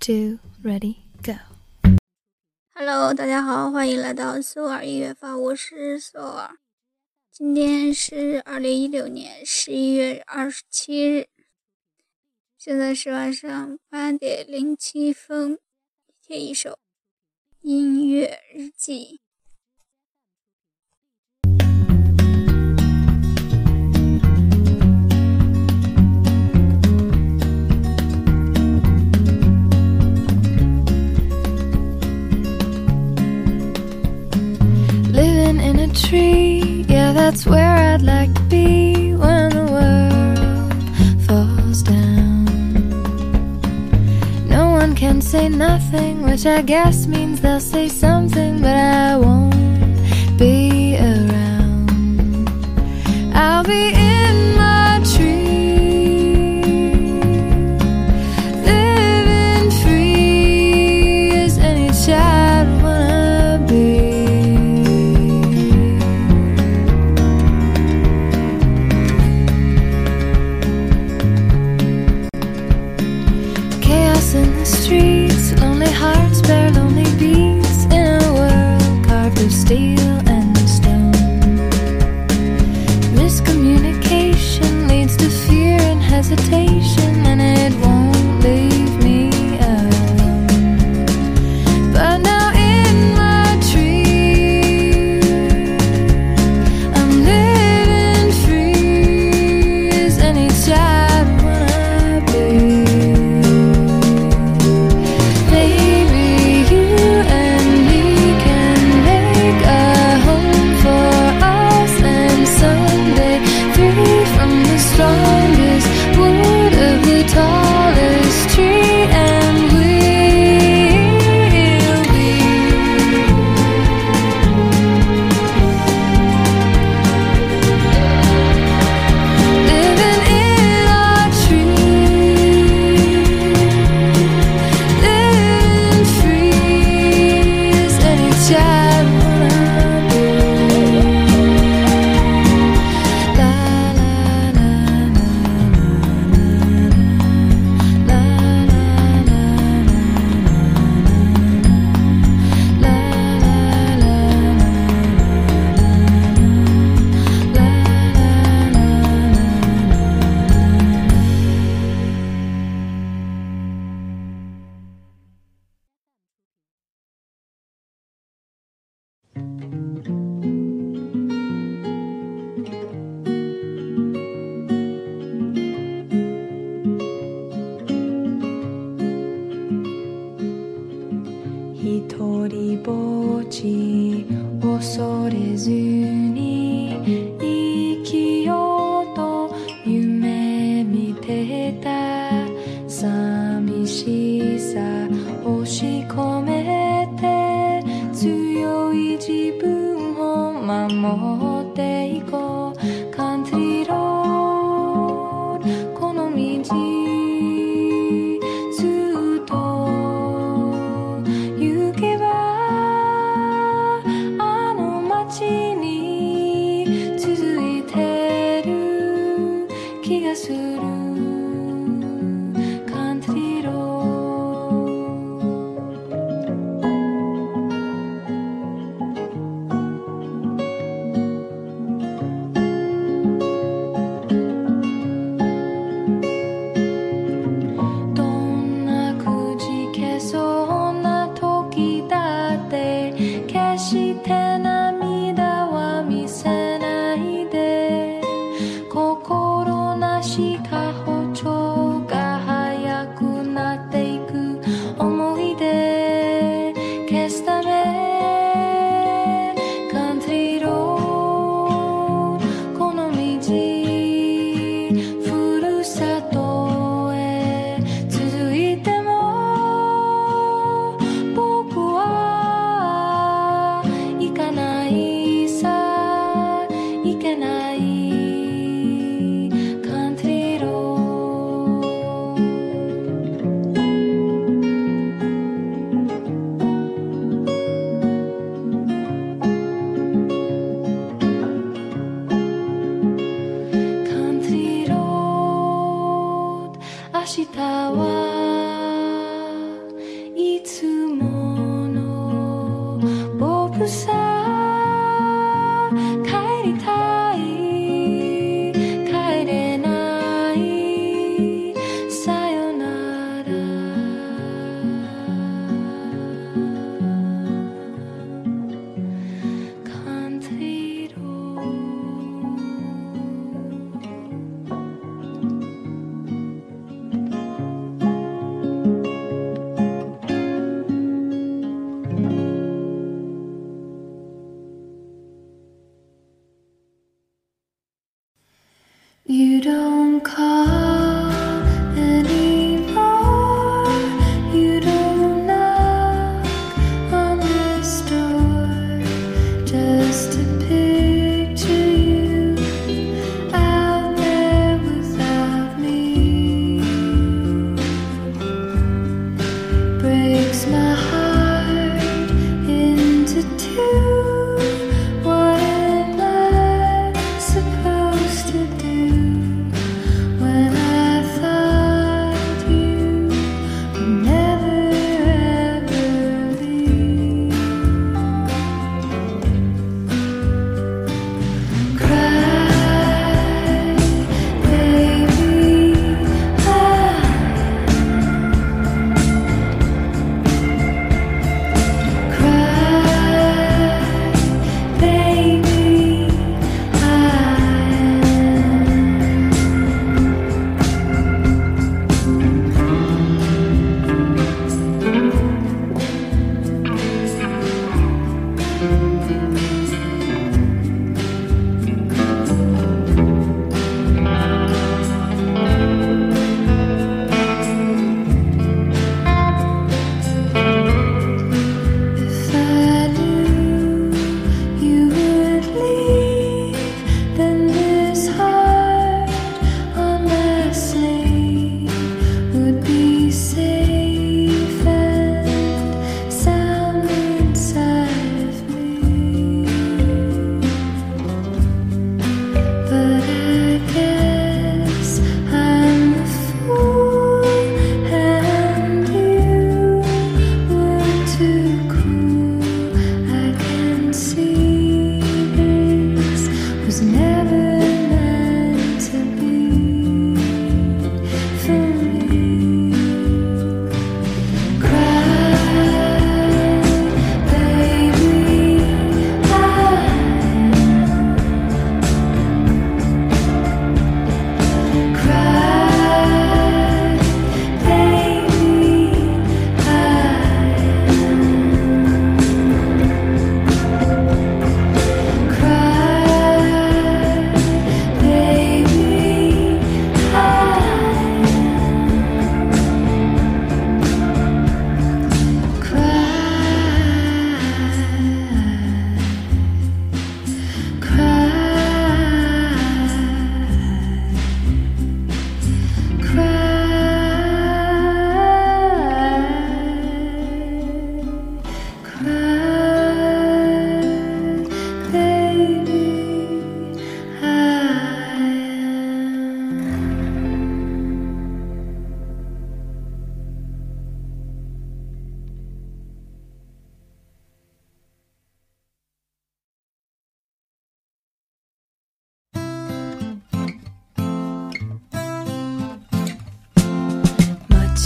two, ready, go. Hello，大家好，欢迎来到苏尔音乐坊，我是苏尔。今天是二零一六年十一月二十七日，现在是晚上八点零七分。贴一首音乐日记。Tree, yeah, that's where I'd like to be when the world falls down. No one can say nothing, which I guess means they'll say something, but I won't be around. I'll be flores unidas.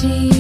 see you.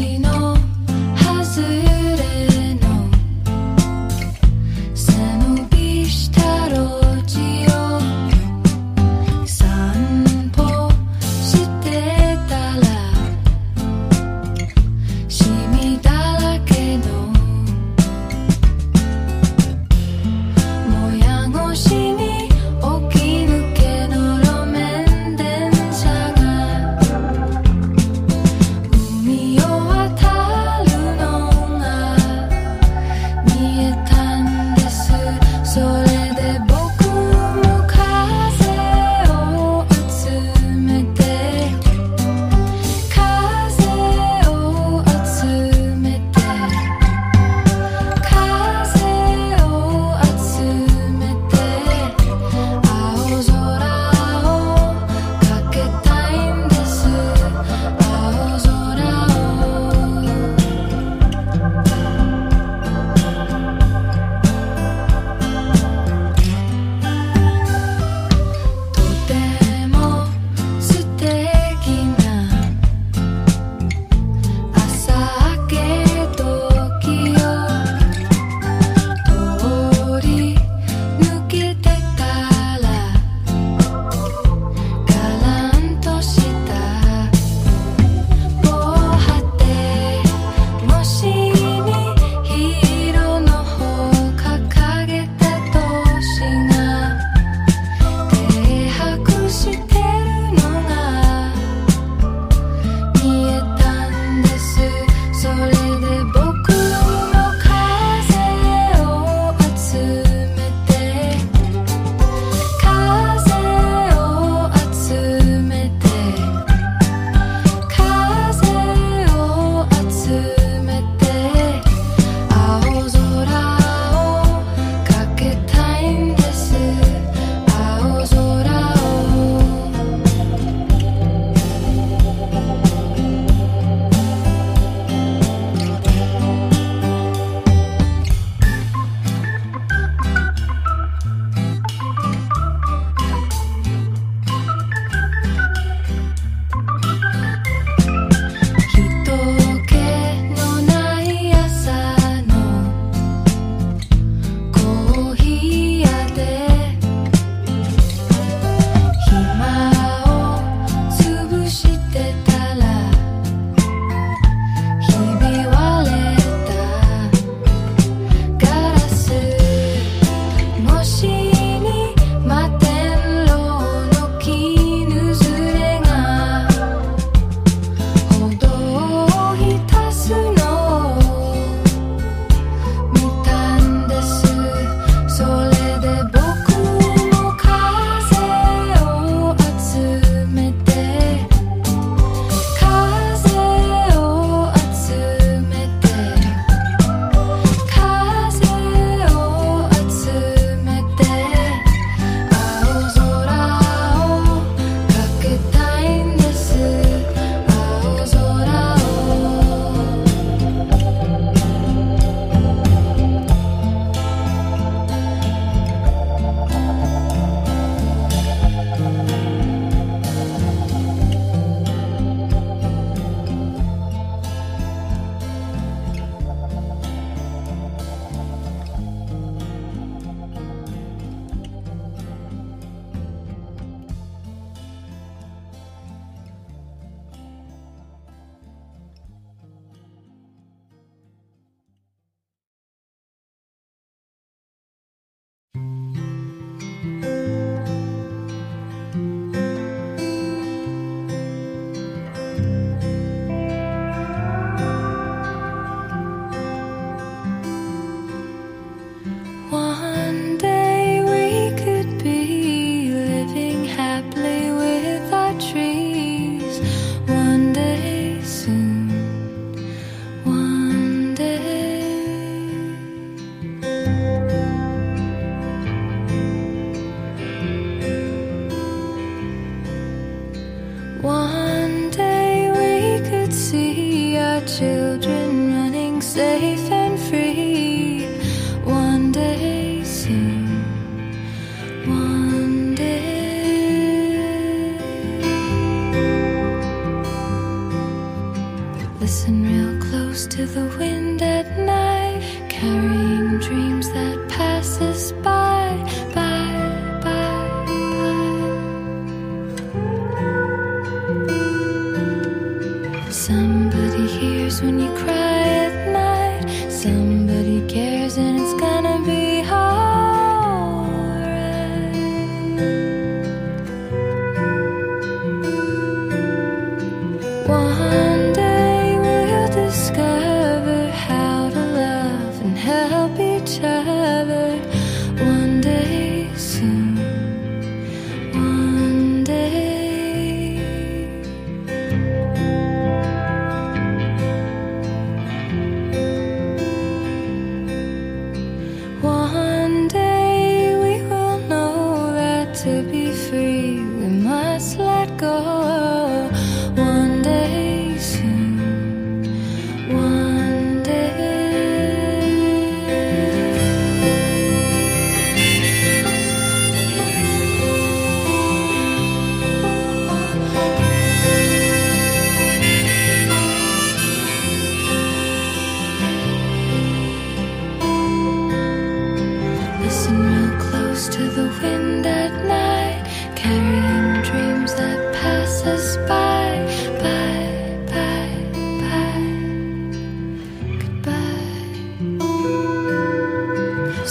close to the wind at night, carrying dreams that passes by.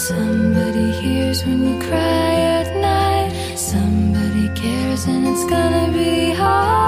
Somebody hears when you cry at night. Somebody cares, and it's gonna be hard.